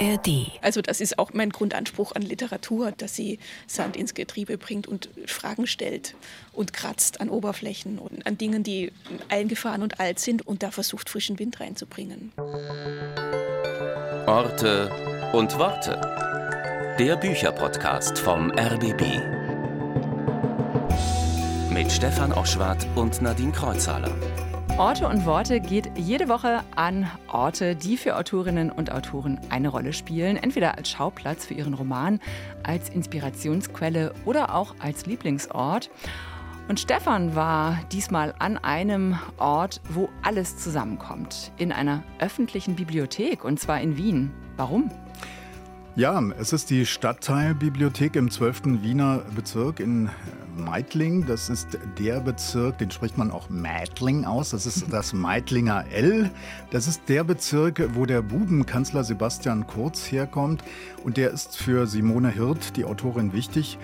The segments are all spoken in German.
ARD. Also das ist auch mein Grundanspruch an Literatur, dass sie Sand ins Getriebe bringt und Fragen stellt und kratzt an Oberflächen und an Dingen, die eingefahren und alt sind und da versucht, frischen Wind reinzubringen. Orte und Worte. Der Bücherpodcast vom RBB. Mit Stefan Oschwart und Nadine Kreuzhaler. Orte und Worte geht jede Woche an Orte, die für Autorinnen und Autoren eine Rolle spielen. Entweder als Schauplatz für ihren Roman, als Inspirationsquelle oder auch als Lieblingsort. Und Stefan war diesmal an einem Ort, wo alles zusammenkommt. In einer öffentlichen Bibliothek und zwar in Wien. Warum? Ja, es ist die Stadtteilbibliothek im 12. Wiener Bezirk in Meidling. Das ist der Bezirk, den spricht man auch Meidling aus. Das ist das Meidlinger L. Das ist der Bezirk, wo der Bubenkanzler Sebastian Kurz herkommt. Und der ist für Simone Hirt, die Autorin, wichtig.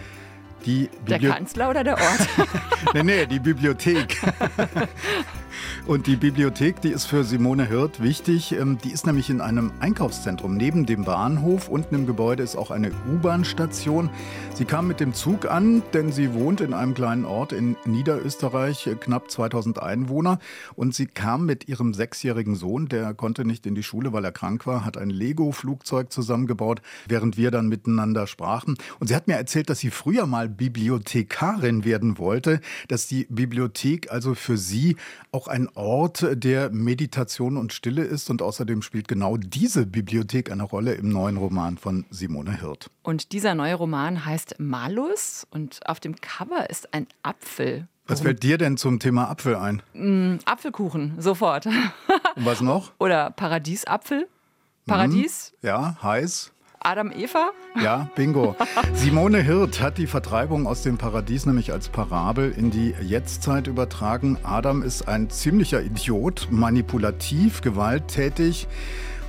Die der Kanzler oder der Ort? nee, nee, die Bibliothek. Und die Bibliothek, die ist für Simone Hirt wichtig. Ähm, die ist nämlich in einem Einkaufszentrum. Neben dem Bahnhof unten im Gebäude ist auch eine U-Bahn-Station. Sie kam mit dem Zug an, denn sie wohnt in einem kleinen Ort in Niederösterreich, äh, knapp 2000 Einwohner. Und sie kam mit ihrem sechsjährigen Sohn, der konnte nicht in die Schule, weil er krank war, hat ein Lego-Flugzeug zusammengebaut, während wir dann miteinander sprachen. Und sie hat mir erzählt, dass sie früher mal Bibliothekarin werden wollte, dass die Bibliothek also für sie auch ein Ort der Meditation und Stille ist und außerdem spielt genau diese Bibliothek eine Rolle im neuen Roman von Simone Hirt. Und dieser neue Roman heißt Malus und auf dem Cover ist ein Apfel. Was fällt dir denn zum Thema Apfel ein? Mm, Apfelkuchen, sofort. und was noch? Oder Paradiesapfel. Paradies? Mhm, ja, heiß. Adam Eva? Ja, bingo. Simone Hirt hat die Vertreibung aus dem Paradies nämlich als Parabel in die Jetztzeit übertragen. Adam ist ein ziemlicher Idiot, manipulativ, gewalttätig.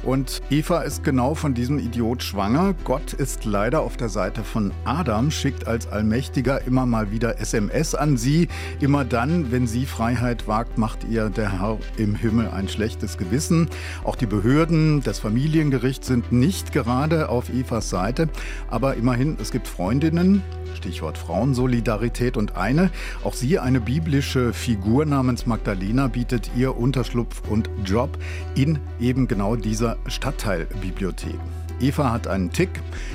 Und Eva ist genau von diesem Idiot schwanger. Gott ist leider auf der Seite von Adam, schickt als Allmächtiger immer mal wieder SMS an sie. Immer dann, wenn sie Freiheit wagt, macht ihr der Herr im Himmel ein schlechtes Gewissen. Auch die Behörden, das Familiengericht sind nicht gerade auf Evas Seite. Aber immerhin, es gibt Freundinnen, Stichwort Frauensolidarität und eine, auch sie eine biblische Figur namens Magdalena bietet ihr Unterschlupf und Job in eben genau dieser Stadtteilbibliothek. Eva hat einen Tick.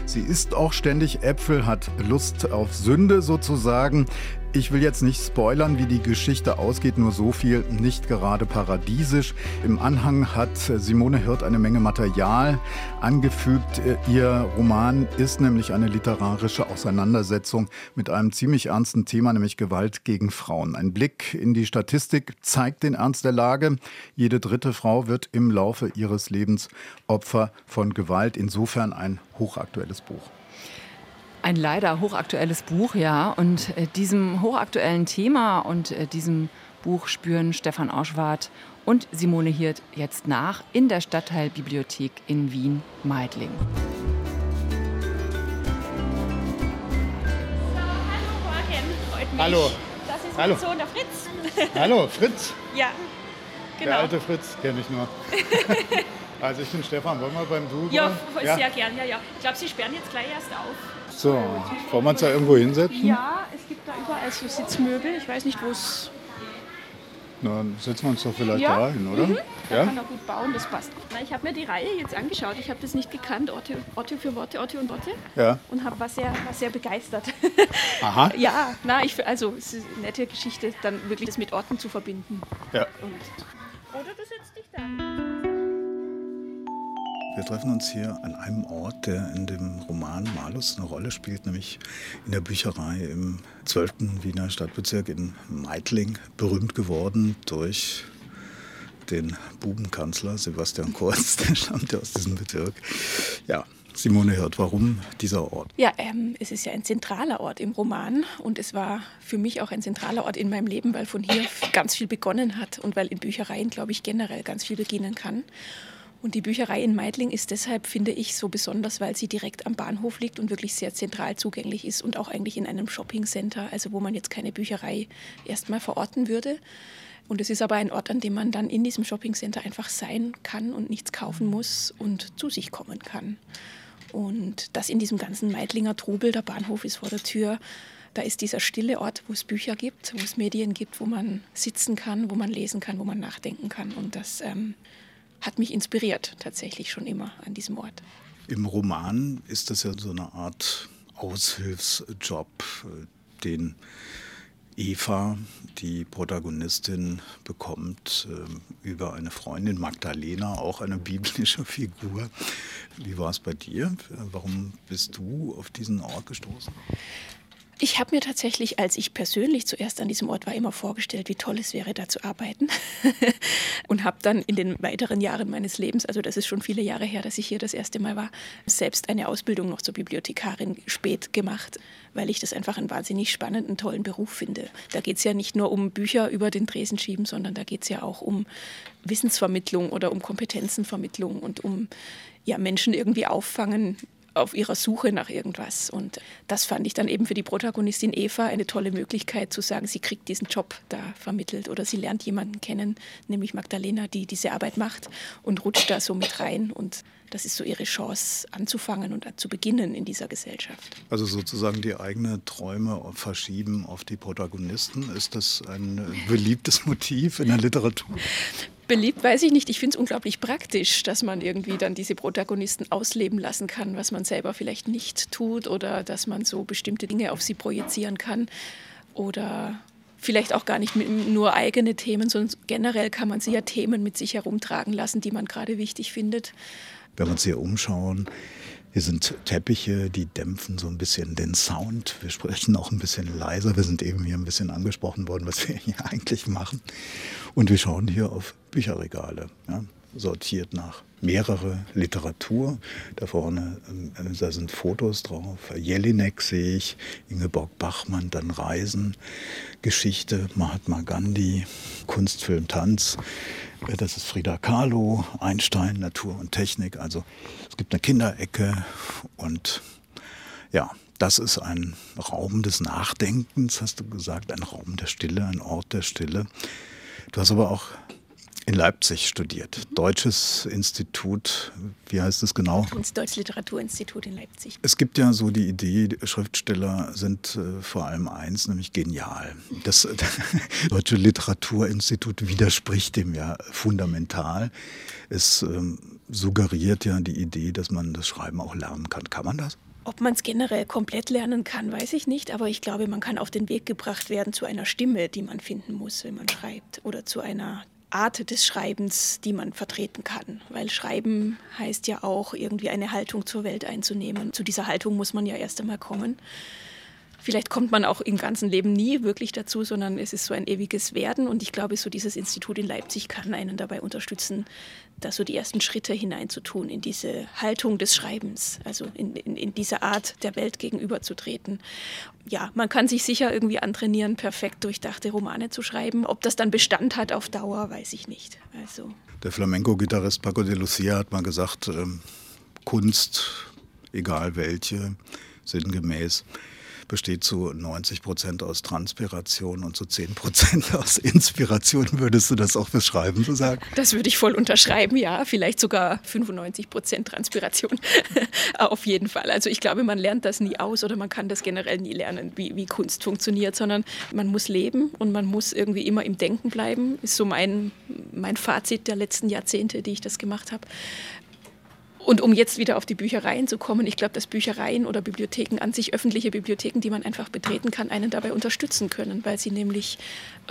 Sie isst auch ständig Äpfel, hat Lust auf Sünde sozusagen. Ich will jetzt nicht spoilern, wie die Geschichte ausgeht, nur so viel, nicht gerade paradiesisch. Im Anhang hat Simone Hirt eine Menge Material angefügt. Ihr Roman ist nämlich eine literarische Auseinandersetzung mit einem ziemlich ernsten Thema, nämlich Gewalt gegen Frauen. Ein Blick in die Statistik zeigt den Ernst der Lage. Jede dritte Frau wird im Laufe ihres Lebens Opfer von Gewalt. Insofern ein hochaktuelles Buch. Ein leider hochaktuelles Buch, ja. Und äh, diesem hochaktuellen Thema und äh, diesem Buch spüren Stefan Auschwart und Simone Hirt jetzt nach in der Stadtteilbibliothek in Wien-Meidling. Hallo. Das ist Hallo. mein Sohn, der Fritz. Hallo, Fritz. Ja, genau. Der alte Fritz kenne ich nur. also ich bin Stefan, wollen wir beim Du? Ja, ja, sehr gern, ja, ja. Ich glaube, Sie sperren jetzt gleich erst auf. So, wollen wir uns da irgendwo hinsetzen? Ja, es gibt da überall so Sitzmöbel. Ich weiß nicht, wo es. Na, dann setzen wir uns doch vielleicht Ja. da hin, oder? Mhm. Da Ja? kann er gut bauen, das passt. Na, ich habe mir die Reihe jetzt angeschaut. Ich habe das nicht gekannt, Orte, Orte für Worte, Orte und Worte. Ja. Und hab, war, sehr, war sehr begeistert. Aha. ja, na, ich, also es ist eine nette Geschichte, dann wirklich das mit Orten zu verbinden. Ja. Und oder du setzt dich da. Wir treffen uns hier an einem Ort, der in dem Roman Malus eine Rolle spielt, nämlich in der Bücherei im 12. Wiener Stadtbezirk in Meidling, berühmt geworden durch den Bubenkanzler Sebastian Kurz, der stammt ja aus diesem Bezirk. Ja, Simone hört, warum dieser Ort? Ja, ähm, es ist ja ein zentraler Ort im Roman und es war für mich auch ein zentraler Ort in meinem Leben, weil von hier ganz viel begonnen hat und weil in Büchereien, glaube ich, generell ganz viel beginnen kann. Und die Bücherei in Meidling ist deshalb, finde ich, so besonders, weil sie direkt am Bahnhof liegt und wirklich sehr zentral zugänglich ist und auch eigentlich in einem Shoppingcenter, also wo man jetzt keine Bücherei erstmal verorten würde. Und es ist aber ein Ort, an dem man dann in diesem Shoppingcenter einfach sein kann und nichts kaufen muss und zu sich kommen kann. Und das in diesem ganzen Meidlinger Trubel, der Bahnhof ist vor der Tür, da ist dieser stille Ort, wo es Bücher gibt, wo es Medien gibt, wo man sitzen kann, wo man lesen kann, wo man nachdenken kann. Und das ähm, hat mich inspiriert tatsächlich schon immer an diesem Ort. Im Roman ist das ja so eine Art Aushilfsjob, äh, den Eva, die Protagonistin, bekommt äh, über eine Freundin, Magdalena, auch eine biblische Figur. Wie war es bei dir? Warum bist du auf diesen Ort gestoßen? Ich habe mir tatsächlich, als ich persönlich zuerst an diesem Ort war, immer vorgestellt, wie toll es wäre, da zu arbeiten. und habe dann in den weiteren Jahren meines Lebens, also das ist schon viele Jahre her, dass ich hier das erste Mal war, selbst eine Ausbildung noch zur Bibliothekarin spät gemacht, weil ich das einfach einen wahnsinnig spannenden, tollen Beruf finde. Da geht es ja nicht nur um Bücher über den Tresen schieben, sondern da geht es ja auch um Wissensvermittlung oder um Kompetenzenvermittlung und um ja, Menschen irgendwie auffangen, auf ihrer Suche nach irgendwas. Und das fand ich dann eben für die Protagonistin Eva eine tolle Möglichkeit zu sagen, sie kriegt diesen Job da vermittelt oder sie lernt jemanden kennen, nämlich Magdalena, die diese Arbeit macht und rutscht da so mit rein. Und das ist so ihre Chance anzufangen und zu beginnen in dieser Gesellschaft. Also sozusagen die eigenen Träume verschieben auf die Protagonisten. Ist das ein beliebtes Motiv in der Literatur? Beliebt, weiß ich nicht. Ich finde es unglaublich praktisch, dass man irgendwie dann diese Protagonisten ausleben lassen kann, was man selber vielleicht nicht tut oder dass man so bestimmte Dinge auf sie projizieren kann oder vielleicht auch gar nicht nur eigene Themen, sondern generell kann man sie ja Themen mit sich herumtragen lassen, die man gerade wichtig findet. Wenn wir uns hier umschauen, hier sind Teppiche, die dämpfen so ein bisschen den Sound. Wir sprechen auch ein bisschen leiser. Wir sind eben hier ein bisschen angesprochen worden, was wir hier eigentlich machen. Und wir schauen hier auf Bücherregale, ja, sortiert nach mehrere Literatur. Da vorne, äh, da sind Fotos drauf. Jelinek sehe ich, Ingeborg Bachmann, dann Reisen, Geschichte, Mahatma Gandhi, Kunst, Film, Tanz. Äh, das ist Frida Kahlo, Einstein, Natur und Technik. Also es gibt eine Kinderecke und ja, das ist ein Raum des Nachdenkens, hast du gesagt, ein Raum der Stille, ein Ort der Stille. Du hast aber auch in Leipzig studiert. Deutsches Institut, wie heißt es genau? Das Deutsches Literaturinstitut in Leipzig. Es gibt ja so die Idee, Schriftsteller sind äh, vor allem eins, nämlich genial. Das Deutsche Literaturinstitut widerspricht dem ja fundamental. Es ähm, suggeriert ja die Idee, dass man das Schreiben auch lernen kann. Kann man das? Ob man es generell komplett lernen kann, weiß ich nicht, aber ich glaube, man kann auf den Weg gebracht werden zu einer Stimme, die man finden muss, wenn man schreibt, oder zu einer Art des Schreibens, die man vertreten kann. Weil Schreiben heißt ja auch, irgendwie eine Haltung zur Welt einzunehmen. Zu dieser Haltung muss man ja erst einmal kommen. Vielleicht kommt man auch im ganzen Leben nie wirklich dazu, sondern es ist so ein ewiges Werden. Und ich glaube, so dieses Institut in Leipzig kann einen dabei unterstützen, da so die ersten Schritte hineinzutun in diese Haltung des Schreibens, also in, in, in diese Art der Welt gegenüberzutreten. Ja, man kann sich sicher irgendwie antrainieren, perfekt durchdachte Romane zu schreiben. Ob das dann Bestand hat auf Dauer, weiß ich nicht. Also. Der Flamenco-Gitarrist Paco de Lucia hat mal gesagt, ähm, Kunst, egal welche, sinngemäß, besteht zu 90 Prozent aus Transpiration und zu 10 Prozent aus Inspiration. Würdest du das auch beschreiben, so sagen? Das würde ich voll unterschreiben, ja. Vielleicht sogar 95 Prozent Transpiration. Auf jeden Fall. Also ich glaube, man lernt das nie aus oder man kann das generell nie lernen, wie, wie Kunst funktioniert, sondern man muss leben und man muss irgendwie immer im Denken bleiben. Ist so mein, mein Fazit der letzten Jahrzehnte, die ich das gemacht habe. Und um jetzt wieder auf die Büchereien zu kommen, ich glaube, dass Büchereien oder Bibliotheken an sich, öffentliche Bibliotheken, die man einfach betreten kann, einen dabei unterstützen können, weil sie nämlich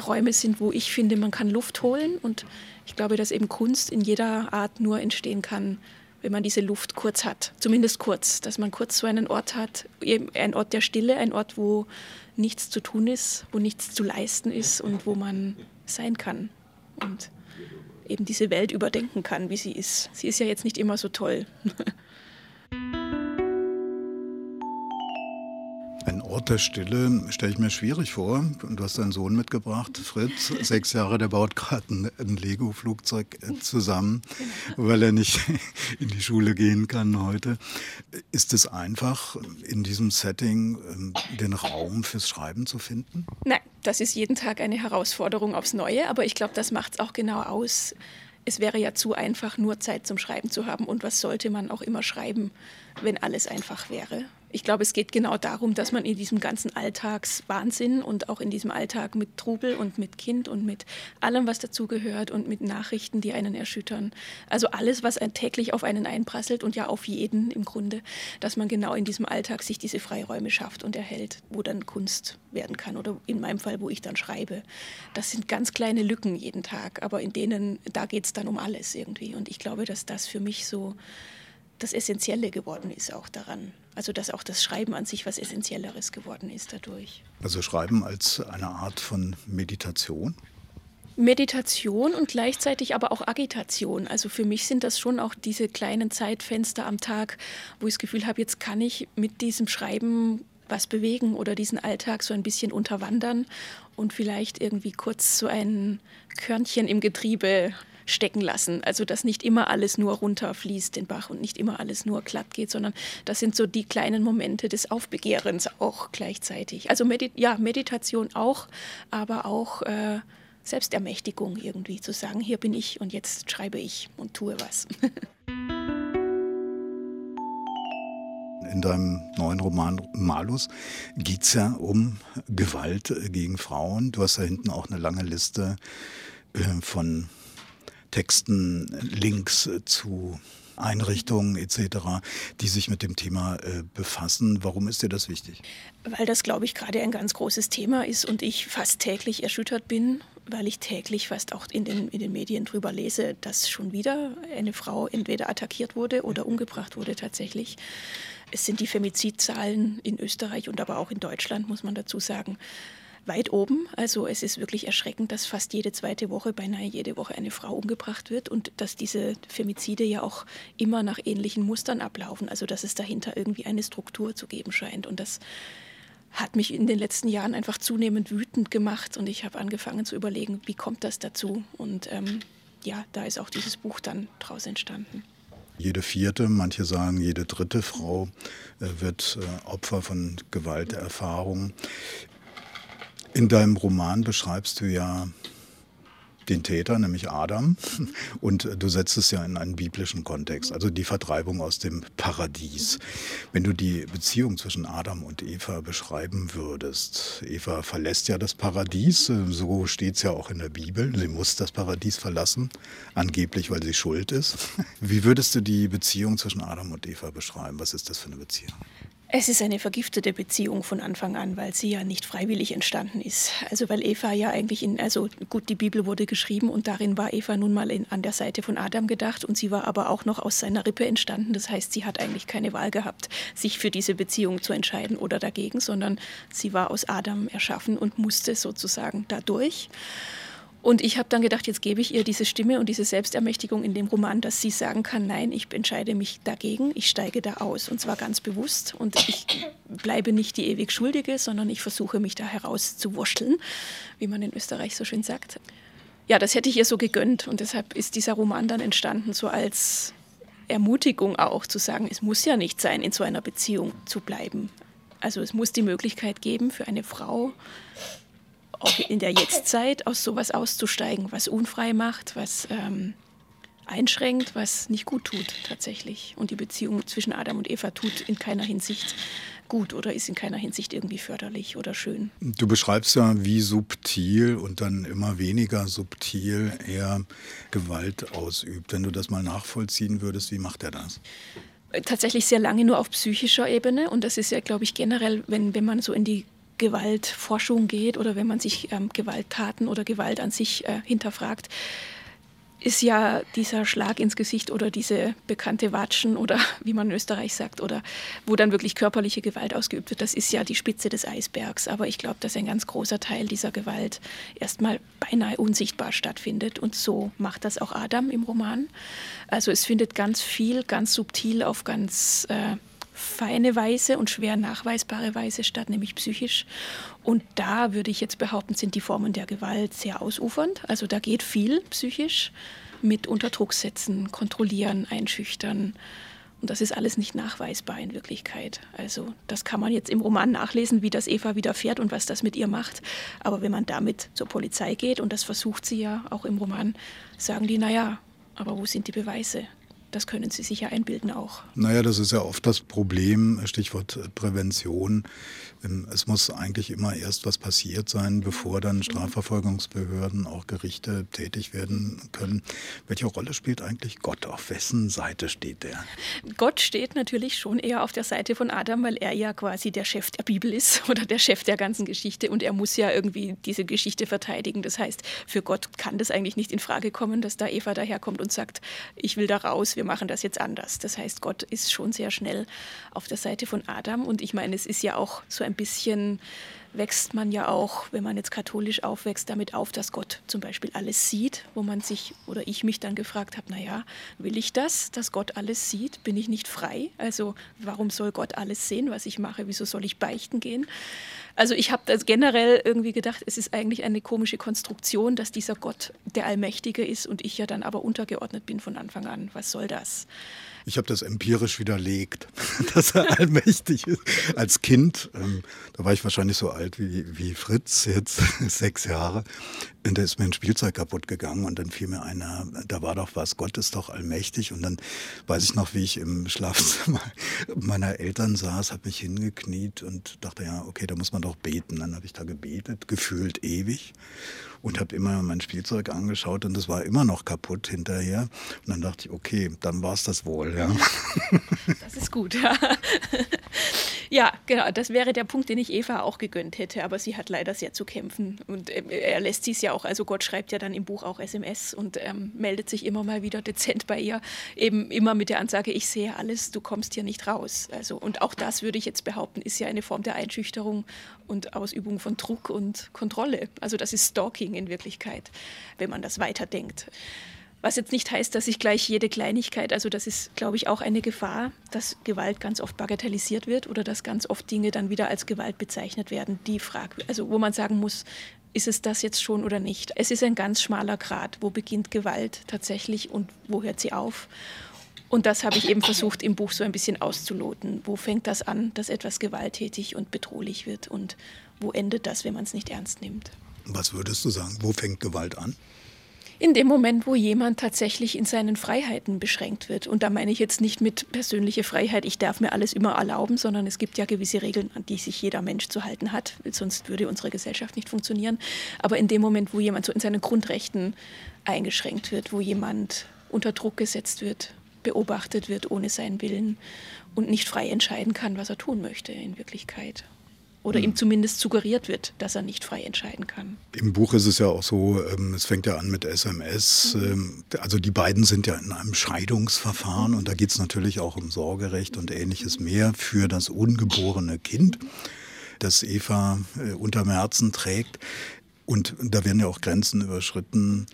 Räume sind, wo ich finde, man kann Luft holen. Und ich glaube, dass eben Kunst in jeder Art nur entstehen kann, wenn man diese Luft kurz hat. Zumindest kurz, dass man kurz so einen Ort hat, ein Ort der Stille, ein Ort, wo nichts zu tun ist, wo nichts zu leisten ist und wo man sein kann. Und eben diese Welt überdenken kann, wie sie ist. Sie ist ja jetzt nicht immer so toll. Ein Ort der Stille stelle ich mir schwierig vor. Du hast deinen Sohn mitgebracht, Fritz, sechs Jahre, der baut gerade ein, Lego-Flugzeug äh, zusammen, weil er nicht in die Schule gehen kann heute. Ist es einfach, in diesem Setting ähm, den Raum fürs Schreiben zu finden? Nein, Das ist jeden Tag eine Herausforderung aufs Neue, aber ich glaube, das macht es auch genau aus. Es wäre ja zu einfach, nur Zeit zum Schreiben zu haben. Und was sollte man auch immer schreiben, wenn alles einfach wäre? Ich glaube, es geht genau darum, dass man in diesem ganzen Alltagswahnsinn und auch in diesem Alltag mit Trubel und mit Kind und mit allem, was dazugehört und mit Nachrichten, die einen erschüttern, also alles, was täglich auf einen einprasselt und ja auf jeden im Grunde, dass man genau in diesem Alltag sich diese Freiräume schafft und erhält, wo dann Kunst werden kann oder in meinem Fall, wo ich dann schreibe. Das sind ganz kleine Lücken jeden Tag, aber in denen, da geht es dann um alles irgendwie. Und ich glaube, dass das für mich so das Essentielle geworden ist auch daran. Also dass auch das Schreiben an sich was Essentielleres geworden ist dadurch. Also Schreiben als eine Art von Meditation? Meditation und gleichzeitig aber auch Agitation. Also für mich sind das schon auch diese kleinen Zeitfenster am Tag, wo ich das Gefühl habe, jetzt kann ich mit diesem Schreiben was bewegen oder diesen Alltag so ein bisschen unterwandern und vielleicht irgendwie kurz so ein Körnchen im Getriebe stecken lassen. Also dass nicht immer alles nur runterfließt den Bach und nicht immer alles nur glatt geht, sondern das sind so die kleinen Momente des Aufbegehrens auch gleichzeitig. Also Medi ja, Meditation auch, aber auch äh, Selbstermächtigung irgendwie zu sagen, hier bin ich und jetzt schreibe ich und tue was. In deinem neuen Roman Malus geht es ja um Gewalt gegen Frauen. Du hast da hinten auch eine lange Liste äh, von Texten, Links zu Einrichtungen etc., die sich mit dem Thema äh, befassen. Warum ist dir das wichtig? Weil das, glaube ich, gerade ein ganz großes Thema ist und ich fast täglich erschüttert bin, weil ich täglich fast auch in den, in den Medien drüber lese, dass schon wieder eine Frau entweder attackiert wurde oder umgebracht wurde tatsächlich. Es sind die Femizidzahlen in Österreich und aber auch in Deutschland, muss man dazu sagen, weit oben. Also es ist wirklich erschreckend, dass fast jede zweite Woche, beinahe jede Woche eine Frau umgebracht wird und dass diese Femizide ja auch immer nach ähnlichen Mustern ablaufen. Also dass es dahinter irgendwie eine Struktur zu geben scheint. Und das hat mich in den letzten Jahren einfach zunehmend wütend gemacht und ich habe angefangen zu überlegen, wie kommt das dazu? Und ähm, ja, da ist auch dieses Buch dann draus entstanden. Jede vierte, manche sagen jede dritte Frau äh, wird äh, Opfer von Gewalterfahrungen. In deinem Roman beschreibst du ja den Täter, nämlich Adam, und du setzt es ja in einen biblischen Kontext, also die Vertreibung aus dem Paradies. Wenn du die Beziehung zwischen Adam und Eva beschreiben würdest, Eva verlässt ja das Paradies, so steht es ja auch in der Bibel, sie muss das Paradies verlassen, angeblich weil sie schuld ist. Wie würdest du die Beziehung zwischen Adam und Eva beschreiben? Was ist das für eine Beziehung? Es ist eine vergiftete Beziehung von Anfang an, weil sie ja nicht freiwillig entstanden ist. Also weil Eva ja eigentlich in, also gut, die Bibel wurde geschrieben und darin war Eva nun mal in, an der Seite von Adam gedacht und sie war aber auch noch aus seiner Rippe entstanden. Das heißt, sie hat eigentlich keine Wahl gehabt, sich für diese Beziehung zu entscheiden oder dagegen, sondern sie war aus Adam erschaffen und musste sozusagen dadurch. Und ich habe dann gedacht, jetzt gebe ich ihr diese Stimme und diese Selbstermächtigung in dem Roman, dass sie sagen kann, nein, ich entscheide mich dagegen, ich steige da aus und zwar ganz bewusst und ich bleibe nicht die ewig Schuldige, sondern ich versuche mich da herauszuwurschteln, wie man in Österreich so schön sagt. Ja, das hätte ich ihr so gegönnt und deshalb ist dieser Roman dann entstanden, so als Ermutigung auch zu sagen, es muss ja nicht sein, in so einer Beziehung zu bleiben. Also es muss die Möglichkeit geben für eine Frau, auch in der Jetztzeit aus sowas auszusteigen, was unfrei macht, was ähm, einschränkt, was nicht gut tut tatsächlich. Und die Beziehung zwischen Adam und Eva tut in keiner Hinsicht gut oder ist in keiner Hinsicht irgendwie förderlich oder schön. Du beschreibst ja, wie subtil und dann immer weniger subtil er Gewalt ausübt. Wenn du das mal nachvollziehen würdest, wie macht er das? Tatsächlich sehr lange nur auf psychischer Ebene und das ist ja, glaube ich, generell, wenn, wenn man so in die Gewaltforschung geht oder wenn man sich ähm, Gewalttaten oder Gewalt an sich äh, hinterfragt, ist ja dieser Schlag ins Gesicht oder diese bekannte Watschen oder wie man in Österreich sagt oder wo dann wirklich körperliche Gewalt ausgeübt wird, das ist ja die Spitze des Eisbergs. Aber ich glaube, dass ein ganz großer Teil dieser Gewalt erstmal beinahe unsichtbar stattfindet und so macht das auch Adam im Roman. Also es findet ganz viel, ganz subtil auf ganz äh, feine Weise und schwer nachweisbare Weise statt, nämlich psychisch. Und da würde ich jetzt behaupten, sind die Formen der Gewalt sehr ausufernd. Also da geht viel psychisch mit Unterdruck setzen, kontrollieren, einschüchtern Und das ist alles nicht nachweisbar in Wirklichkeit. Also das kann man jetzt im Roman nachlesen, wie das Eva widerfährt und was das mit ihr macht. Aber wenn man damit zur Polizei geht, und das versucht sie ja auch im Roman, sagen die, naja, aber wo sind die Beweise? Das können Sie sich ja einbilden auch. Naja, das ist ja oft das Problem, Stichwort Prävention. Ähm, es muss eigentlich immer erst was passiert sein, bevor dann Strafverfolgungsbehörden, auch Gerichte tätig werden können. Welche Rolle spielt eigentlich Gott? Auf wessen Seite steht der? Gott steht natürlich schon eher auf der Seite von Adam, weil er ja quasi der Chef der Bibel ist oder der Chef der ganzen Geschichte und er muss ja irgendwie diese Geschichte verteidigen. Das heißt, für Gott kann das eigentlich nicht in Frage kommen, dass da Eva daherkommt und sagt, ich will da raus, wir machen das jetzt anders. Das heißt, Gott ist schon sehr schnell auf der Seite von Adam. Und ich meine, es ist ja auch so ein bisschen, wächst man ja auch, wenn man jetzt katholisch aufwächst, damit auf, dass Gott zum Beispiel alles sieht, wo man sich oder ich mich dann gefragt habe, naja, will ich das, dass Gott alles sieht? Bin ich nicht frei? Also warum soll Gott alles sehen, was ich mache? Wieso soll ich beichten gehen? Also ich habe das generell irgendwie gedacht, es ist eigentlich eine komische Konstruktion, dass dieser Gott der Allmächtige ist und ich ja dann aber untergeordnet bin von Anfang an. Was soll das? Ich habe das empirisch widerlegt, dass er allmächtig ist. Als Kind, ähm, da war ich wahrscheinlich so alt wie, wie Fritz, jetzt sechs Jahre, da ist mir ein Spielzeug kaputt gegangen und dann fiel mir einer, da war doch was, Gott ist doch allmächtig. Und dann weiß ich noch, wie ich im Schlafzimmer meiner Eltern saß, habe mich hingekniet und dachte, ja, okay, da muss man doch beten. Dann habe ich da gebetet, gefühlt ewig und habe immer mein Spielzeug angeschaut und es war immer noch kaputt hinterher. Und dann dachte ich, okay, dann war es das wohl. Ja. Das ist gut, ja. Ja, genau, das wäre der Punkt, den ich Eva auch gegönnt hätte, aber sie hat leider sehr zu kämpfen und äh, er lässt sie es ja auch, also Gott schreibt ja dann im Buch auch SMS und ähm, meldet sich immer mal wieder dezent bei ihr, eben immer mit der Ansage, ich sehe alles, du kommst hier nicht raus. Also und auch das würde ich jetzt behaupten, ist ja eine Form der Einschüchterung und Ausübung von Druck und Kontrolle. Also das ist Stalking in Wirklichkeit, wenn man das weiterdenkt. Was jetzt nicht heißt, dass ich gleich jede Kleinigkeit, also das ist, glaube ich, auch eine Gefahr, dass Gewalt ganz oft bagatellisiert wird oder dass ganz oft Dinge dann wieder als Gewalt bezeichnet werden, die frag, also wo man sagen muss, ist es das jetzt schon oder nicht? Es ist ein ganz schmaler Grad, wo beginnt Gewalt tatsächlich und wo hört sie auf? Und das habe ich eben versucht im Buch so ein bisschen auszuloten. Wo fängt das an, dass etwas gewalttätig und bedrohlich wird und wo endet das, wenn man es nicht ernst nimmt? Was würdest du sagen? Wo fängt Gewalt an? In dem Moment, wo jemand tatsächlich in seinen Freiheiten beschränkt wird. Und da meine ich jetzt nicht mit persönlicher Freiheit, ich darf mir alles immer erlauben, sondern es gibt ja gewisse Regeln, an die sich jeder Mensch zu halten hat. Sonst würde unsere Gesellschaft nicht funktionieren. Aber in dem Moment, wo jemand so in seinen Grundrechten eingeschränkt wird, wo jemand unter Druck gesetzt wird, beobachtet wird ohne seinen Willen und nicht frei entscheiden kann, was er tun möchte in Wirklichkeit oder ihm zumindest suggeriert wird, dass er nicht frei entscheiden kann. Im Buch ist es ja auch so, ähm, es fängt ja an mit SMS. Mhm. also die beiden sind ja in einem Scheidungsverfahren und da geht es natürlich auch um Sorgerecht und ähnliches mehr für das ungeborene Kind, das Eva äh, unterm Herzen trägt. Und da werden ja auch Grenzen überschritten,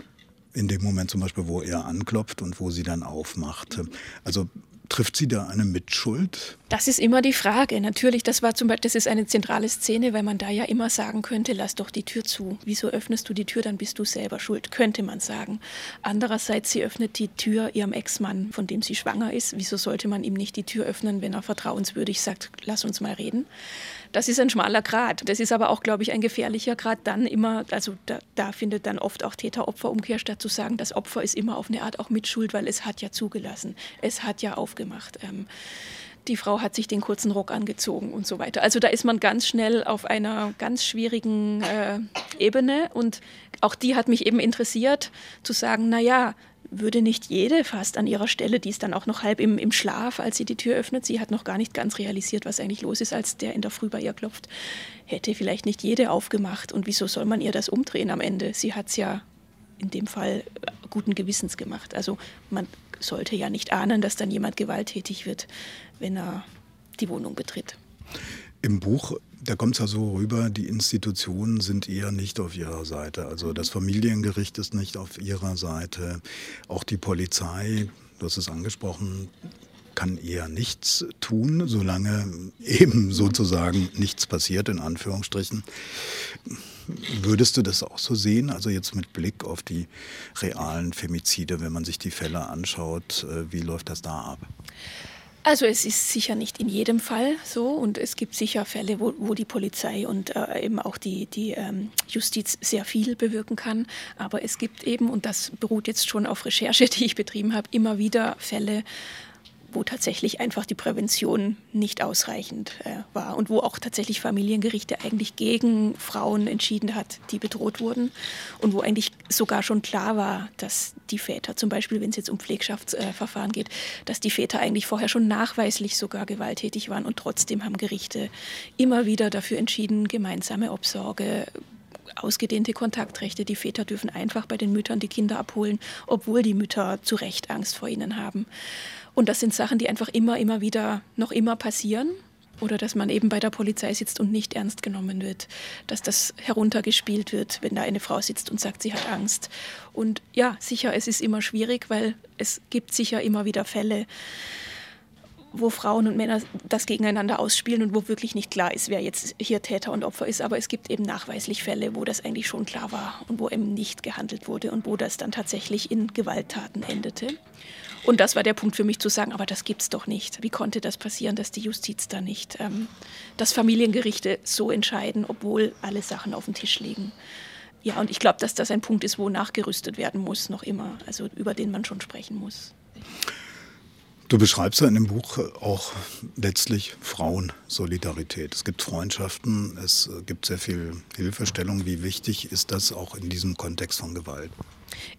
in dem Moment zum Beispiel, wo er anklopft und wo sie dann aufmacht. Also Trifft sie da eine Mitschuld? Das ist immer die Frage. Natürlich, das war zum Beispiel, das ist eine zentrale Szene, weil man da ja immer sagen könnte, lass doch die Tür zu. Wieso öffnest du die Tür, dann bist du selber schuld, könnte man sagen. Andererseits, sie öffnet die Tür ihrem Ex-Mann, von dem sie schwanger ist. Wieso sollte man ihm nicht die Tür öffnen, wenn er vertrauenswürdig sagt, lass uns mal reden? Das ist ein schmaler Grad. Das ist aber auch, glaube ich, ein gefährlicher Grad dann immer, also da, da findet dann oft auch Täter-Opfer-Umkehr statt, zu sagen, das Opfer ist immer auf eine Art auch mitschuld, weil es hat ja zugelassen, es hat ja aufgemacht. Ähm, die Frau hat sich den kurzen Rock angezogen und so weiter. Also da ist man ganz schnell auf einer ganz schwierigen äh, Ebene und auch die hat mich eben interessiert, zu sagen, naja, würde nicht jede fast an ihrer Stelle, die ist dann auch noch halb im, im Schlaf, als sie die Tür öffnet, sie hat noch gar nicht ganz realisiert, was eigentlich los ist, als der in der Früh bei ihr klopft, hätte vielleicht nicht jede aufgemacht. Und wieso soll man ihr das umdrehen am Ende? Sie hat es ja in dem Fall guten Gewissens gemacht. Also man sollte ja nicht ahnen, dass dann jemand gewalttätig wird, wenn er die Wohnung betritt. Im Buch da kommt es ja so rüber, die Institutionen sind eher nicht auf ihrer Seite. Also das Familiengericht ist nicht auf ihrer Seite. Auch die Polizei, du hast es angesprochen, kann eher nichts tun, solange eben sozusagen nichts passiert, in Anführungsstrichen. Würdest du das auch so sehen? Also jetzt mit Blick auf die realen Femizide, wenn man sich die Fälle anschaut, äh, wie läuft das da ab? Also es ist sicher nicht in jedem Fall so und es gibt sicher Fälle, wo, wo die Polizei und äh, eben auch die, die ähm, Justiz sehr viel bewirken kann. Aber es gibt eben, und das beruht jetzt schon auf Recherche, die ich betrieben habe, immer wieder Fälle, wo tatsächlich einfach die Prävention nicht ausreichend äh, war und wo auch tatsächlich Familiengerichte eigentlich gegen Frauen entschieden hat, die bedroht wurden und wo eigentlich sogar schon klar war, dass die Väter, zum Beispiel wenn es jetzt um Pflegschaftsverfahren äh, geht, dass die Väter eigentlich vorher schon nachweislich sogar gewalttätig waren und trotzdem haben Gerichte immer wieder dafür entschieden, gemeinsame Obsorge, ausgedehnte Kontaktrechte. Die Väter dürfen einfach bei den Müttern die Kinder abholen, obwohl die Mütter zu Recht Angst vor ihnen haben. Und das sind Sachen, die einfach immer, immer wieder, noch immer passieren. Oder dass man eben bei der Polizei sitzt und nicht ernst genommen wird. Dass das heruntergespielt wird, wenn da eine Frau sitzt und sagt, sie hat Angst. Und ja, sicher, es ist immer schwierig, weil es gibt sicher immer wieder Fälle, wo Frauen und Männer das gegeneinander ausspielen und wo wirklich nicht klar ist, wer jetzt hier Täter und Opfer ist. Aber es gibt eben nachweislich Fälle, wo das eigentlich schon klar war und wo eben nicht gehandelt wurde und wo das dann tatsächlich in Gewalttaten endete. Und das war der Punkt für mich zu sagen, aber das gibt's doch nicht. Wie konnte das passieren, dass die Justiz da nicht, ähm, dass Familiengerichte so entscheiden, obwohl alle Sachen auf dem Tisch liegen? Ja, und ich glaube, dass das ein Punkt ist, wo nachgerüstet werden muss, noch immer, also über den man schon sprechen muss. Du beschreibst ja in dem Buch auch letztlich Frauensolidarität. Es gibt Freundschaften, es gibt sehr viel Hilfestellung. Wie wichtig ist das auch in diesem Kontext von Gewalt?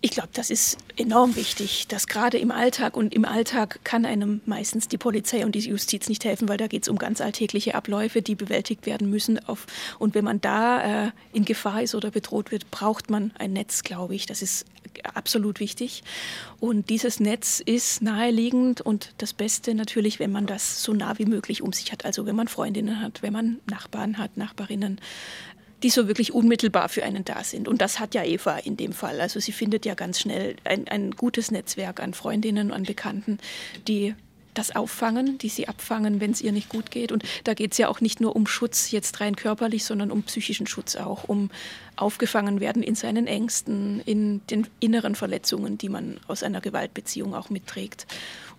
Ich glaube, das ist enorm wichtig, dass gerade im Alltag und im Alltag kann einem meistens die Polizei und die Justiz nicht helfen, weil da geht es um ganz alltägliche Abläufe, die bewältigt werden müssen. Auf, und wenn man da äh, in Gefahr ist oder bedroht wird, braucht man ein Netz, glaube ich. Das ist absolut wichtig. Und dieses Netz ist naheliegend und das Beste natürlich, wenn man das so nah wie möglich um sich hat. Also wenn man Freundinnen hat, wenn man Nachbarn hat, Nachbarinnen, die so wirklich unmittelbar für einen da sind. Und das hat ja Eva in dem Fall. Also sie findet ja ganz schnell ein, ein gutes Netzwerk an Freundinnen, an Bekannten, die das auffangen, die sie abfangen, wenn es ihr nicht gut geht. Und da geht es ja auch nicht nur um Schutz jetzt rein körperlich, sondern um psychischen Schutz auch, um aufgefangen werden in seinen Ängsten, in den inneren Verletzungen, die man aus einer Gewaltbeziehung auch mitträgt,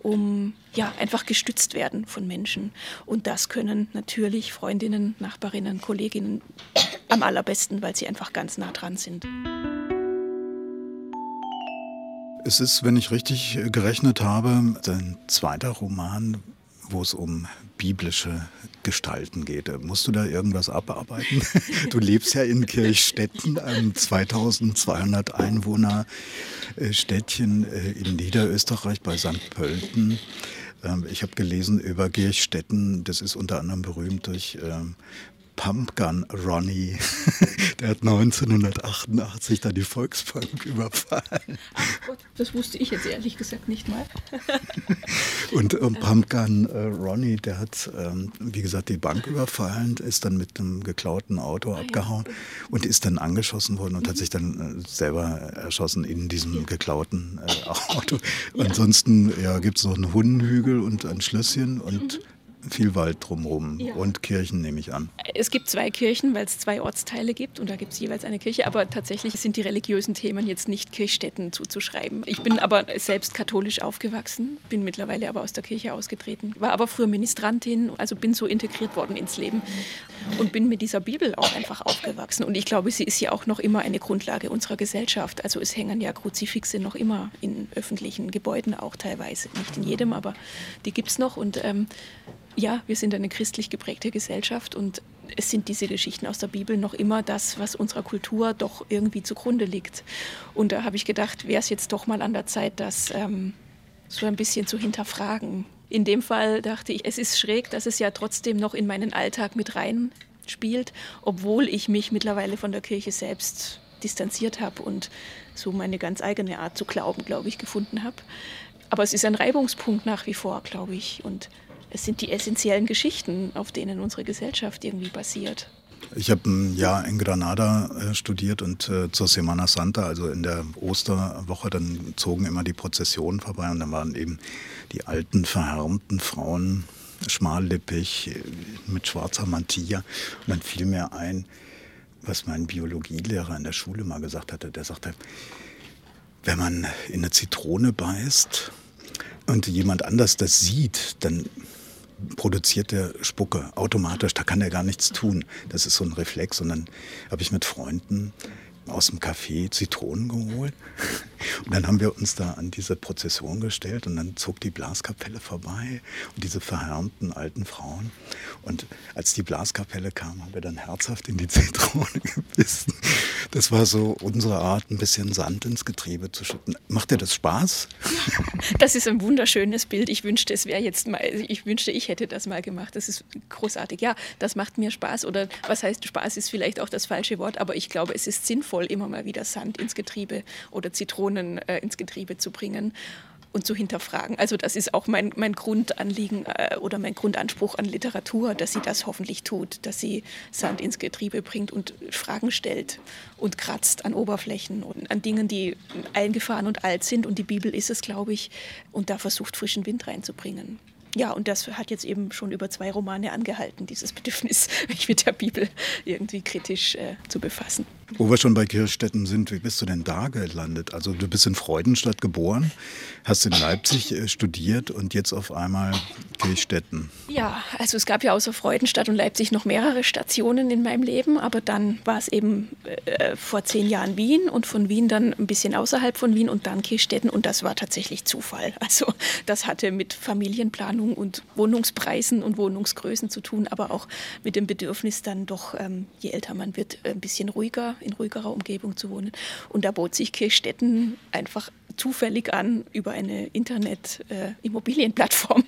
um ja einfach gestützt werden von Menschen. Und das können natürlich Freundinnen, Nachbarinnen, Kolleginnen am allerbesten, weil sie einfach ganz nah dran sind. Es ist, wenn ich richtig gerechnet habe, dein zweiter Roman, wo es um biblische Gestalten geht. Musst du da irgendwas abarbeiten? Du lebst ja in Kirchstetten, einem 2200 Einwohner äh, Städtchen äh, in Niederösterreich bei St. Pölten. Ähm, ich habe gelesen über Kirchstetten, das ist unter anderem berühmt durch ähm, Pumpgun Ronnie, der hat 1988 da die Volksbank überfallen. Ach Gott, das wusste ich jetzt ehrlich gesagt nicht mal. und ähm, Pumpgun äh, Ronnie, der hat, ähm, wie gesagt, die Bank überfallen, ist dann mit einem geklauten Auto ah, abgehauen ja. und ist dann angeschossen worden und mhm. hat sich dann äh, selber erschossen in diesem ja. geklauten äh, Auto. Ja. Ansonsten ja, gibt es noch einen Hundenhügel und ein Schlösschen und mhm viel Wald drumherum ja. und Kirchen, nehme ich an. Es gibt zwei Kirchen, weil es zwei Ortsteile gibt und da gibt es jeweils eine Kirche, aber tatsächlich sind die religiösen Themen jetzt nicht Kirchstätten zuzuschreiben. Ich bin aber selbst katholisch aufgewachsen, bin mittlerweile aber aus der Kirche ausgetreten, war aber früher Ministrantin, also bin so integriert worden ins Leben und bin mit dieser Bibel auch einfach aufgewachsen. Und ich glaube, sie ist ja auch noch immer eine Grundlage unserer Gesellschaft. Also es hängen ja Kruzifixe noch immer in öffentlichen Gebäuden auch teilweise, nicht in jedem, aber die gibt es noch und ähm, ja, wir sind eine christlich geprägte Gesellschaft und es sind diese Geschichten aus der Bibel noch immer das, was unserer Kultur doch irgendwie zugrunde liegt. Und da habe ich gedacht, wäre es jetzt doch mal an der Zeit, das ähm, so ein bisschen zu hinterfragen. In dem Fall dachte ich, es ist schräg, dass es ja trotzdem noch in meinen Alltag mit rein spielt, obwohl ich mich mittlerweile von der Kirche selbst distanziert habe und so meine ganz eigene Art zu glauben, glaube ich, gefunden habe. Aber es ist ein Reibungspunkt nach wie vor, glaube ich. Und es sind die essentiellen Geschichten, auf denen unsere Gesellschaft irgendwie basiert. Ich habe ein Jahr in Granada äh, studiert und äh, zur Semana Santa, also in der Osterwoche, dann zogen immer die Prozessionen vorbei und dann waren eben die alten, verhärmten Frauen schmallippig äh, mit schwarzer Mantilla. Und dann fiel mir ein, was mein Biologielehrer in der Schule mal gesagt hatte. Der sagte, wenn man in eine Zitrone beißt, und jemand anders das sieht, dann produziert der Spucke automatisch. Da kann er gar nichts tun. Das ist so ein Reflex. Und dann habe ich mit Freunden aus dem Café Zitronen geholt. Und dann haben wir uns da an diese Prozession gestellt und dann zog die Blaskapelle vorbei und diese verhärmten alten Frauen. Und als die Blaskapelle kam, haben wir dann herzhaft in die Zitrone gebissen. Das war so unsere Art, ein bisschen Sand ins Getriebe zu schütten. Macht dir das Spaß? Das ist ein wunderschönes Bild. Ich wünschte, es wäre jetzt mal, ich wünschte, ich hätte das mal gemacht. Das ist großartig. Ja, das macht mir Spaß. Oder was heißt Spaß ist vielleicht auch das falsche Wort, aber ich glaube, es ist sinnvoll, immer mal wieder Sand ins Getriebe oder Zitronen äh, ins Getriebe zu bringen und zu hinterfragen. Also das ist auch mein, mein Grundanliegen äh, oder mein Grundanspruch an Literatur, dass sie das hoffentlich tut, dass sie Sand ins Getriebe bringt und Fragen stellt und kratzt an Oberflächen und an Dingen, die eingefahren und alt sind. Und die Bibel ist es, glaube ich, und da versucht, frischen Wind reinzubringen. Ja, und das hat jetzt eben schon über zwei Romane angehalten, dieses Bedürfnis, mich mit der Bibel irgendwie kritisch äh, zu befassen. Wo wir schon bei Kirchstätten sind, wie bist du denn da gelandet? Also du bist in Freudenstadt geboren, hast in Leipzig äh, studiert und jetzt auf einmal Kirchstätten. Ja, also es gab ja außer Freudenstadt und Leipzig noch mehrere Stationen in meinem Leben, aber dann war es eben äh, vor zehn Jahren Wien und von Wien dann ein bisschen außerhalb von Wien und dann Kirchstätten und das war tatsächlich Zufall. Also das hatte mit Familienplanung und Wohnungspreisen und Wohnungsgrößen zu tun, aber auch mit dem Bedürfnis dann doch, ähm, je älter man wird, ein bisschen ruhiger in ruhigerer Umgebung zu wohnen. Und da bot sich Kirchstetten einfach zufällig an über eine Internet-Immobilienplattform.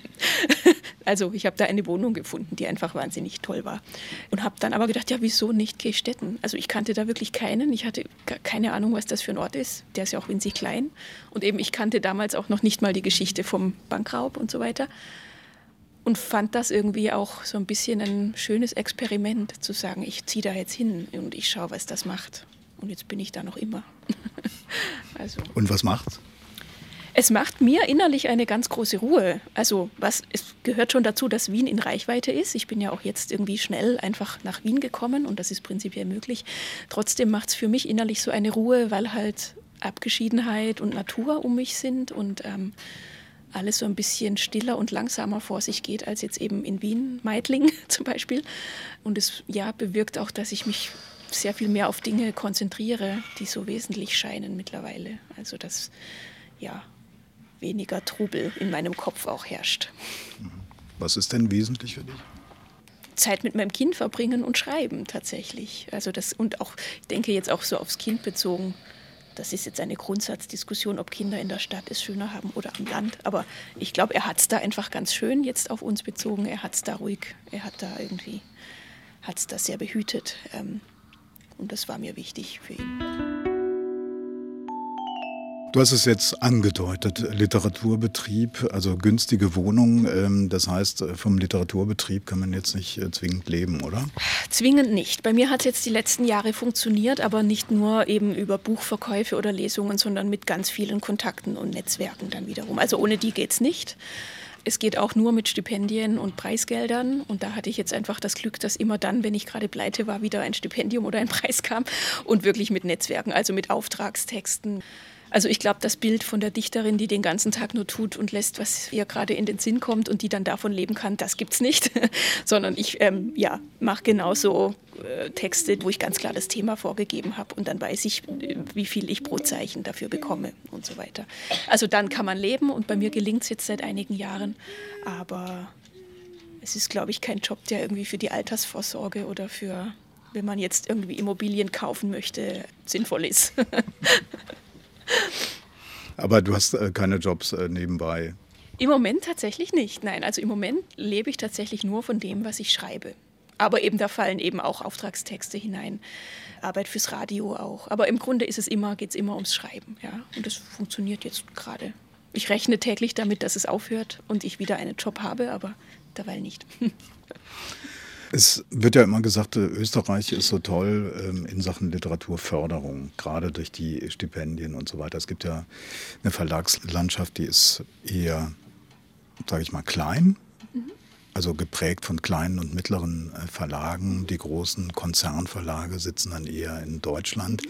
Äh, also ich habe da eine Wohnung gefunden, die einfach wahnsinnig toll war. Und habe dann aber gedacht, ja, wieso nicht Kirchstetten? Also ich kannte da wirklich keinen. Ich hatte keine Ahnung, was das für ein Ort ist. Der ist ja auch winzig klein. Und eben ich kannte damals auch noch nicht mal die Geschichte vom Bankraub und so weiter und fand das irgendwie auch so ein bisschen ein schönes Experiment, zu sagen, ich ziehe da jetzt hin und ich schaue, was das macht. Und jetzt bin ich da noch immer. also. Und was macht's? Es macht mir innerlich eine ganz große Ruhe. Also was, es gehört schon dazu, dass Wien in Reichweite ist. Ich bin ja auch jetzt irgendwie schnell einfach nach Wien gekommen und das ist prinzipiell möglich. Trotzdem macht es für mich innerlich so eine Ruhe, weil halt Abgeschiedenheit und Natur um mich sind und ähm, alles so ein bisschen stiller und langsamer vor sich geht als jetzt eben in Wien, Meidling zum Beispiel. Und es ja, bewirkt auch, dass ich mich sehr viel mehr auf Dinge konzentriere, die so wesentlich scheinen mittlerweile. Also dass ja weniger Trubel in meinem Kopf auch herrscht. Was ist denn wesentlich für dich? Zeit mit meinem Kind verbringen und schreiben tatsächlich. Also das und auch, ich denke jetzt auch so aufs Kind bezogen, das ist jetzt eine Grundsatzdiskussion, ob Kinder in der Stadt es schöner haben oder am Land. Aber ich glaube, er hat es da einfach ganz schön jetzt auf uns bezogen. Er hat es da ruhig, er hat da irgendwie, hat es da sehr behütet. Ähm, und das war mir wichtig für ihn. Du hast es jetzt angedeutet, Literaturbetrieb, also günstige Wohnung. Ähm, das heißt, vom Literaturbetrieb kann man jetzt nicht äh, zwingend leben, oder? Zwingend nicht. Bei mir hat es jetzt die letzten Jahre funktioniert, aber nicht nur eben über Buchverkäufe oder Lesungen, sondern mit ganz vielen Kontakten und Netzwerken dann wiederum. Also ohne die geht es nicht. Es geht auch nur mit Stipendien und Preisgeldern. Und da hatte ich jetzt einfach das Glück, dass immer dann, wenn ich gerade pleite war, wieder ein Stipendium oder ein Preis kam. Und wirklich mit Netzwerken, also mit Auftragstexten. Also ich glaube, das Bild von der Dichterin, die den ganzen Tag nur tut und lässt, was ihr gerade in den Sinn kommt und die dann davon leben kann, das gibt es nicht. Sondern ich ähm, ja, mache genauso äh, Texte, wo ich ganz klar das Thema vorgegeben habe und dann weiß ich, wie viel ich pro Zeichen dafür bekomme und so weiter. Also dann kann man leben und bei mir gelingt es jetzt seit einigen Jahren, aber es ist, glaube ich, kein Job, der irgendwie für die Altersvorsorge oder für, wenn man jetzt irgendwie Immobilien kaufen möchte, sinnvoll ist. Aber du hast äh, keine Jobs äh, nebenbei? Im Moment tatsächlich nicht. Nein, also im Moment lebe ich tatsächlich nur von dem, was ich schreibe. Aber eben da fallen eben auch Auftragstexte hinein. Arbeit fürs Radio auch. Aber im Grunde ist es immer, geht es immer ums Schreiben. Ja? Und das funktioniert jetzt gerade. Ich rechne täglich damit, dass es aufhört und ich wieder einen Job habe, aber derweil nicht. Es wird ja immer gesagt, äh, Österreich ist so toll ähm, in Sachen Literaturförderung, gerade durch die Stipendien und so weiter. Es gibt ja eine Verlagslandschaft, die ist eher, sage ich mal, klein, mhm. also geprägt von kleinen und mittleren äh, Verlagen. Die großen Konzernverlage sitzen dann eher in Deutschland.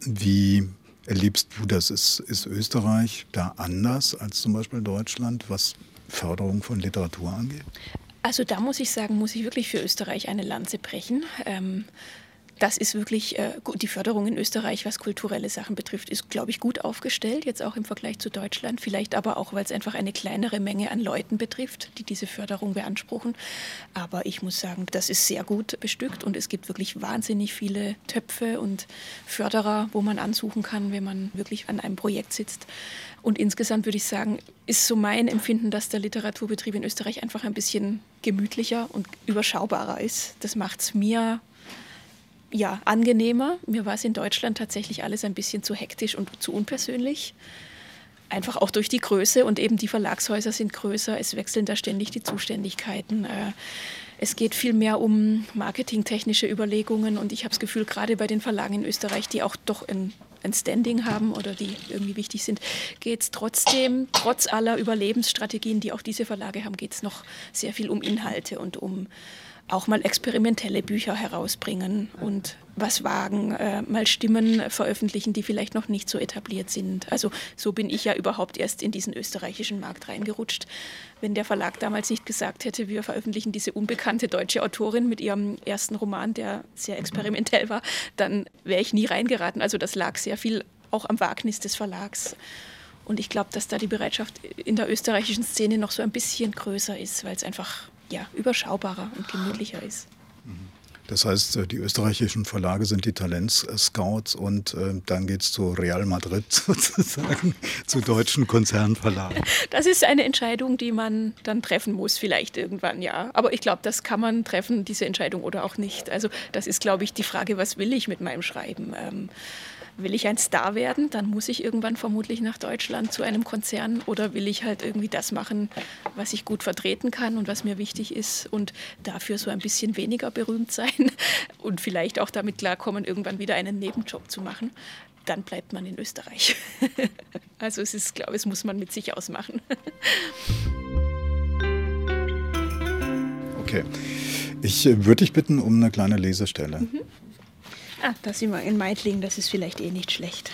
Wie erlebst du das? Ist, ist Österreich da anders als zum Beispiel Deutschland, was Förderung von Literatur angeht? Also da muss ich sagen, muss ich wirklich für Österreich eine Lanze brechen. Ähm, das ist wirklich, äh, die Förderung in Österreich, was kulturelle Sachen betrifft, ist, glaube ich, gut aufgestellt, jetzt auch im Vergleich zu Deutschland. Vielleicht aber auch, weil es einfach eine kleinere Menge an Leuten betrifft, die diese Förderung beanspruchen. Aber ich muss sagen, das ist sehr gut bestückt und es gibt wirklich wahnsinnig viele Töpfe und Förderer, wo man ansuchen kann, wenn man wirklich an einem Projekt sitzt. Und insgesamt würde ich sagen, ist so mein Empfinden, dass der Literaturbetrieb in Österreich einfach ein bisschen gemütlicher und überschaubarer ist. Das macht es mir ja, angenehmer. Mir war es in Deutschland tatsächlich alles ein bisschen zu hektisch und zu unpersönlich. Einfach auch durch die Größe und eben die Verlagshäuser sind größer. Es wechseln da ständig die Zuständigkeiten. Äh, es geht viel mehr um marketingtechnische Überlegungen und ich habe das Gefühl, gerade bei den Verlagen in Österreich, die auch doch ein, ein Standing haben oder die irgendwie wichtig sind, geht es trotzdem, trotz aller Überlebensstrategien, die auch diese Verlage haben, geht es noch sehr viel um Inhalte und um auch mal experimentelle Bücher herausbringen und was wagen, äh, mal Stimmen veröffentlichen, die vielleicht noch nicht so etabliert sind. Also so bin ich ja überhaupt erst in diesen österreichischen Markt reingerutscht. Wenn der Verlag damals nicht gesagt hätte, wir veröffentlichen diese unbekannte deutsche Autorin mit ihrem ersten Roman, der sehr experimentell war, dann wäre ich nie reingeraten. Also das lag sehr viel auch am Wagnis des Verlags. Und ich glaube, dass da die Bereitschaft in der österreichischen Szene noch so ein bisschen größer ist, weil es einfach ja, überschaubarer und gemütlicher ist. Das heißt, äh, die österreichischen Verlage sind die Talentscouts und äh, dann geht es zu Real Madrid sozusagen, zu deutschen Konzernverlagen. Das ist eine Entscheidung, die man dann treffen muss, vielleicht irgendwann, ja. Aber ich glaube, das kann man treffen, diese Entscheidung oder auch nicht. Also das ist, glaube ich, die Frage, was will ich mit meinem Schreiben? Ähm, will ich ein Star werden, dann muss ich irgendwann vermutlich nach Deutschland zu einem Konzern oder will ich halt irgendwie das machen, was ich gut vertreten kann und was mir wichtig ist und dafür so ein bisschen weniger berühmt sein und vielleicht auch damit klarkommen, irgendwann wieder einen Nebenjob zu machen. Dann bleibt man in Österreich. Also es ist, glaube ich, es muss man mit sich ausmachen. Okay. Ich äh, würde dich bitten um eine kleine Lesestelle. Mhm. Ah, da sind wir in Meidling, das ist vielleicht eh nicht schlecht.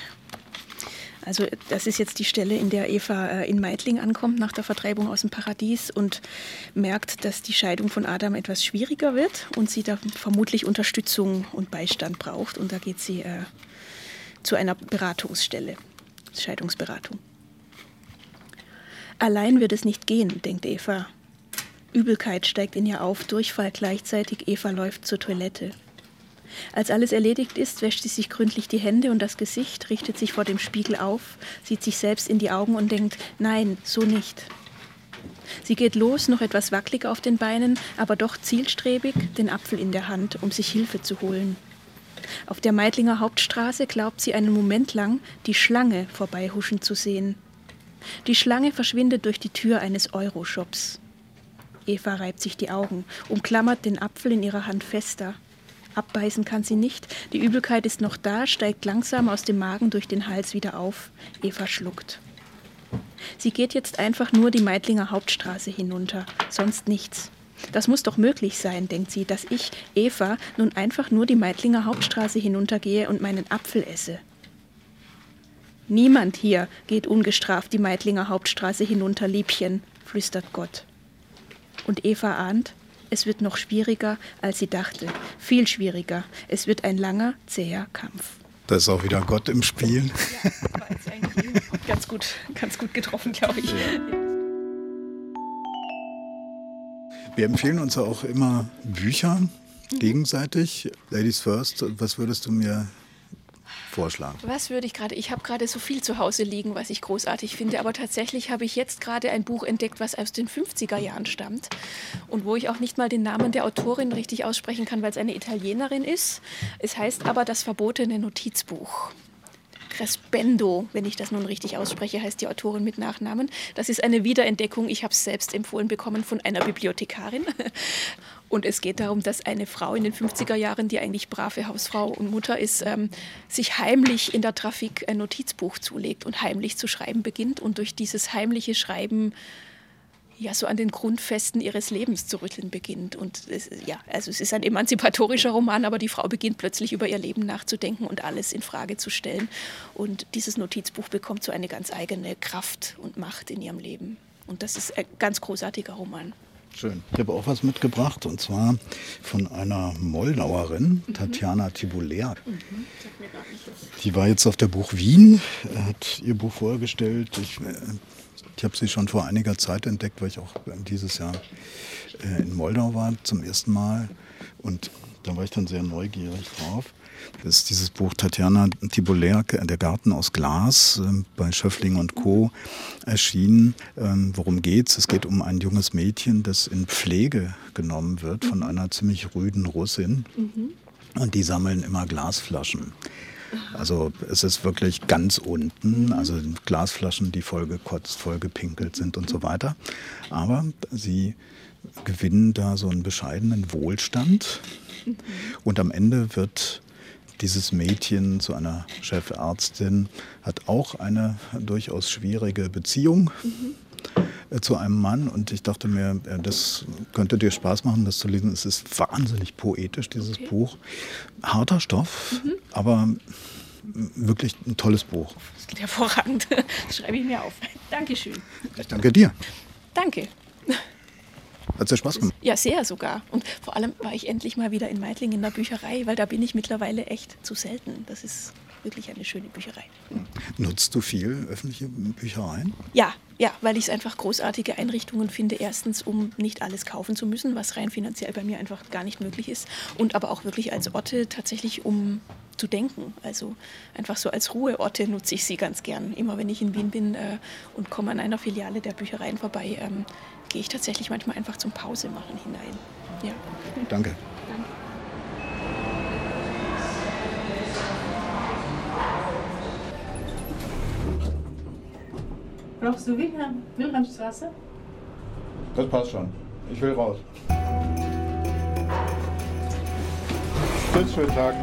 Also das ist jetzt die Stelle, in der Eva äh, in Meidling ankommt nach der Vertreibung aus dem Paradies und merkt, dass die Scheidung von Adam etwas schwieriger wird und sie da vermutlich Unterstützung und Beistand braucht. Und da geht sie äh, zu einer Beratungsstelle, Scheidungsberatung. Allein wird es nicht gehen, denkt Eva. Übelkeit steigt in ihr auf, Durchfall gleichzeitig. Eva läuft zur Toilette. Als alles erledigt ist, wäscht sie sich gründlich die Hände und das Gesicht, richtet sich vor dem Spiegel auf, sieht sich selbst in die Augen und denkt, nein, so nicht. Sie geht los, noch etwas wackelig auf den Beinen, aber doch zielstrebig, den Apfel in der Hand, um sich Hilfe zu holen. Auf der Meidlinger Hauptstraße glaubt sie einen Moment lang, die Schlange vorbeihuschen zu sehen. Die Schlange verschwindet durch die Tür eines Euroshops. Eva reibt sich die Augen, umklammert den Apfel in ihrer Hand fester. Abbeißen kann sie nicht. Die Übelkeit ist noch da, steigt langsam aus dem Magen durch den Hals wieder auf. Eva schluckt. Sie geht jetzt einfach nur die Meidlinger Hauptstraße hinunter, sonst nichts. Das muss doch möglich sein, denkt sie, dass ich, Eva, nun einfach nur die Meidlinger Hauptstraße hinuntergehe und meinen Apfel esse. Niemand hier geht ungestraft die Meidlinger Hauptstraße hinunter, Liebchen, flüstert Gott. Und Eva ahnt, es wird noch schwieriger, als sie dachte. Viel schwieriger. Es wird ein langer, zäher Kampf. Da ist auch wieder Gott im Spiel. Ja, das war jetzt eigentlich ganz gut, ganz gut getroffen, glaube ich. Ja. Wir empfehlen uns auch immer Bücher gegenseitig. Ladies first, was würdest du mir vorschlagen? Was würde ich gerade? Ich habe gerade so viel zu Hause liegen, was ich großartig finde, aber tatsächlich habe ich jetzt gerade ein Buch entdeckt, was aus den 50er Jahren stammt und wo ich auch nicht mal den Namen der Autorin richtig aussprechen kann, weil es eine Italienerin ist. Es heißt aber das verbotene Notizbuch. Crespendo, wenn ich das nun richtig ausspreche, heißt die Autorin mit Nachnamen. Das ist eine Wiederentdeckung. Ich habe es selbst empfohlen bekommen von einer Bibliothekarin. Und es geht darum, dass eine Frau in den 50er Jahren, die eigentlich brave Hausfrau und Mutter ist, ähm, sich heimlich in der Trafik ein Notizbuch zulegt und heimlich zu schreiben beginnt und durch dieses heimliche Schreiben ja so an den Grundfesten ihres Lebens zu rütteln beginnt. Und es, ja, also es ist ein emanzipatorischer Roman, aber die Frau beginnt plötzlich über ihr Leben nachzudenken und alles in Frage zu stellen. Und dieses Notizbuch bekommt so eine ganz eigene Kraft und Macht in ihrem Leben. Und das ist ein ganz großartiger Roman. Schön. Ich habe auch was mitgebracht und zwar von einer Moldauerin. Tatjana Tibulea. Mhm. Die war jetzt auf der Buch Wien, hat ihr Buch vorgestellt. Ich, äh, ich habe sie schon vor einiger Zeit entdeckt, weil ich auch dieses Jahr äh, in Moldau war zum ersten Mal. Und da war ich dann sehr neugierig drauf. Das ist dieses Buch Tatjana Tibolerk, Der Garten aus Glas, äh, bei Schöffling und Co. erschienen. Ähm, worum geht's? Es geht um ein junges Mädchen, das in Pflege genommen wird von einer ziemlich rüden Russin. Mhm. Und die sammeln immer Glasflaschen. Also es ist wirklich ganz unten, also Glasflaschen, die vollgekotzt, vollgepinkelt sind und so weiter. Aber sie gewinnen da so einen bescheidenen Wohlstand. Und am Ende wird dieses Mädchen zu einer Chefärztin, hat auch eine durchaus schwierige Beziehung. Mhm zu einem Mann und ich dachte mir, das könnte dir Spaß machen, das zu lesen. Es ist wahnsinnig poetisch, dieses okay. Buch. Harter Stoff, mhm. aber wirklich ein tolles Buch. Das geht hervorragend. Das schreibe ich mir auf. Dankeschön. Ich danke dir. Danke. Hat es dir Spaß gemacht? Ja, sehr sogar. Und vor allem war ich endlich mal wieder in Meidling in der Bücherei, weil da bin ich mittlerweile echt zu selten. Das ist wirklich eine schöne Bücherei. Nutzt du viel öffentliche Büchereien? Ja, ja, weil ich es einfach großartige Einrichtungen finde. Erstens, um nicht alles kaufen zu müssen, was rein finanziell bei mir einfach gar nicht möglich ist. Und aber auch wirklich als Orte tatsächlich, um zu denken. Also einfach so als Ruheorte nutze ich sie ganz gern. Immer wenn ich in Wien bin äh, und komme an einer Filiale der Büchereien vorbei, ähm, gehe ich tatsächlich manchmal einfach zum Pause machen hinein. Ja. Danke. Danke. Brauchst du Wilhelm, Wilhelmstraße? Das passt schon. Ich will raus. Tschüss, schönen Tag.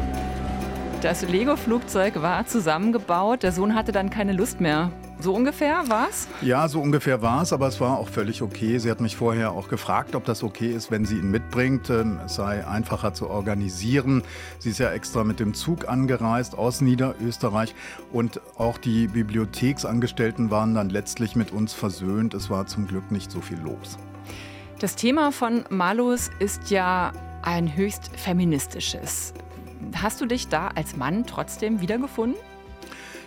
Das Lego-Flugzeug war zusammengebaut. Der Sohn hatte dann keine Lust mehr. So ungefähr war's? Ja, so ungefähr war es, aber es war auch völlig okay. Sie hat mich vorher auch gefragt, ob das okay ist, wenn sie ihn mitbringt. Ähm, es sei einfacher zu organisieren. Sie ist ja extra mit dem Zug angereist aus Niederösterreich und auch die Bibliotheksangestellten waren dann letztlich mit uns versöhnt. Es war zum Glück nicht so viel los. Das Thema von Malus ist ja ein höchst feministisches. Hast du dich da als Mann trotzdem wiedergefunden?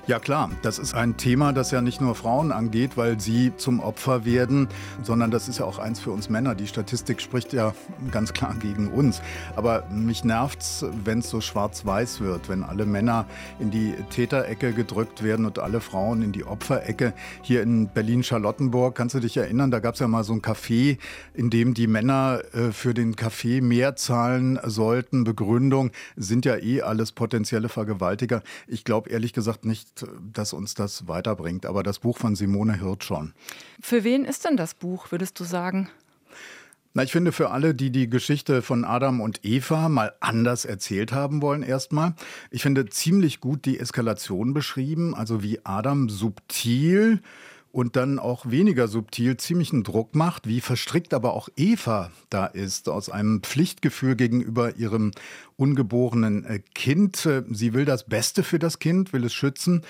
Ja klar, das ist ein Thema, das ja nicht nur Frauen angeht, weil sie zum Opfer werden, sondern das ist ja auch eins für uns Männer. Die Statistik spricht ja ganz klar gegen uns. Aber mich nervt's, wenn es so schwarz-weiß wird, wenn alle Männer in die Täterecke gedrückt werden und alle Frauen in die Opferecke. Hier in Berlin-Charlottenburg, kannst du dich erinnern, da gab es ja mal so ein Café, in dem die Männer äh, für den Kaffee mehr zahlen sollten. Begründung sind ja eh alles potenzielle Vergewaltiger. Ich glaube ehrlich gesagt nicht, dass uns das weiterbringt. Aber das Buch von Simone Hirt schon. Für wen ist denn das Buch, würdest du sagen? Na, ich finde für alle, die die Geschichte von Adam und Eva mal anders erzählt haben wollen, erstmal. Ich finde ziemlich gut die Eskalation beschrieben, also wie Adam subtil und dann auch weniger subtil ziemlichen Druck macht, wie verstrickt aber auch Eva da ist, aus einem Pflichtgefühl gegenüber ihrem ungeborenen äh, Kind. Sie will das Beste für das Kind, will es schützen.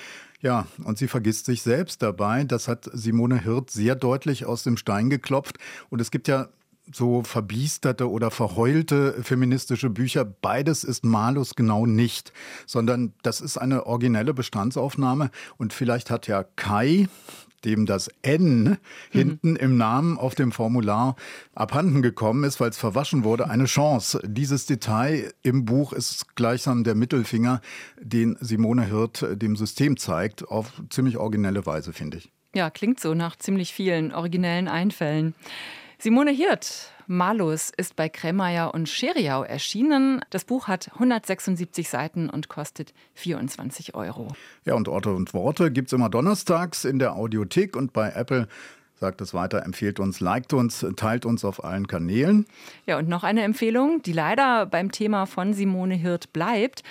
Ja, und sie vergisst sich selbst dabei. Das hat Simone Hirt sehr deutlich aus dem Stein geklopft. Und es gibt ja so verbiesterte oder verheulte feministische Bücher. Beides ist Malus genau nicht, sondern das ist eine originelle Bestandsaufnahme. Und vielleicht hat ja Kai, dem das N mhm. hinten im Namen auf dem Formular abhanden gekommen ist, weil es verwaschen wurde, eine Chance. Dieses Detail im Buch ist gleichsam der Mittelfinger, den Simone Hirt dem System zeigt, auf ziemlich originelle Weise, finde ich. Ja, klingt so nach ziemlich vielen originellen Einfällen. Simone Hirt, Malus ist bei Kremeyer und Scheriau erschienen. Das Buch hat 176 Seiten und kostet 24 Euro. Ja, und Orte und Worte gibt es immer donnerstags in der Audiothek und bei Apple sagt es weiter, empfiehlt uns, liked uns, teilt uns auf allen Kanälen. Ja, und noch eine Empfehlung, die leider beim Thema von Simone Hirt bleibt.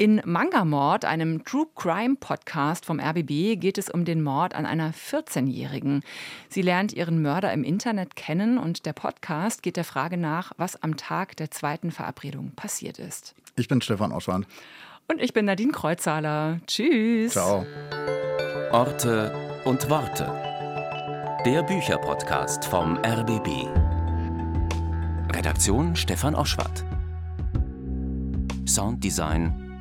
In Mangamord, einem True Crime Podcast vom RBB, geht es um den Mord an einer 14-Jährigen. Sie lernt ihren Mörder im Internet kennen und der Podcast geht der Frage nach, was am Tag der zweiten Verabredung passiert ist. Ich bin Stefan Oschwand. Und ich bin Nadine Kreuzhaler. Tschüss. Ciao. Orte und Worte. Der Bücherpodcast vom RBB. Redaktion Stefan Oschwart. Sounddesign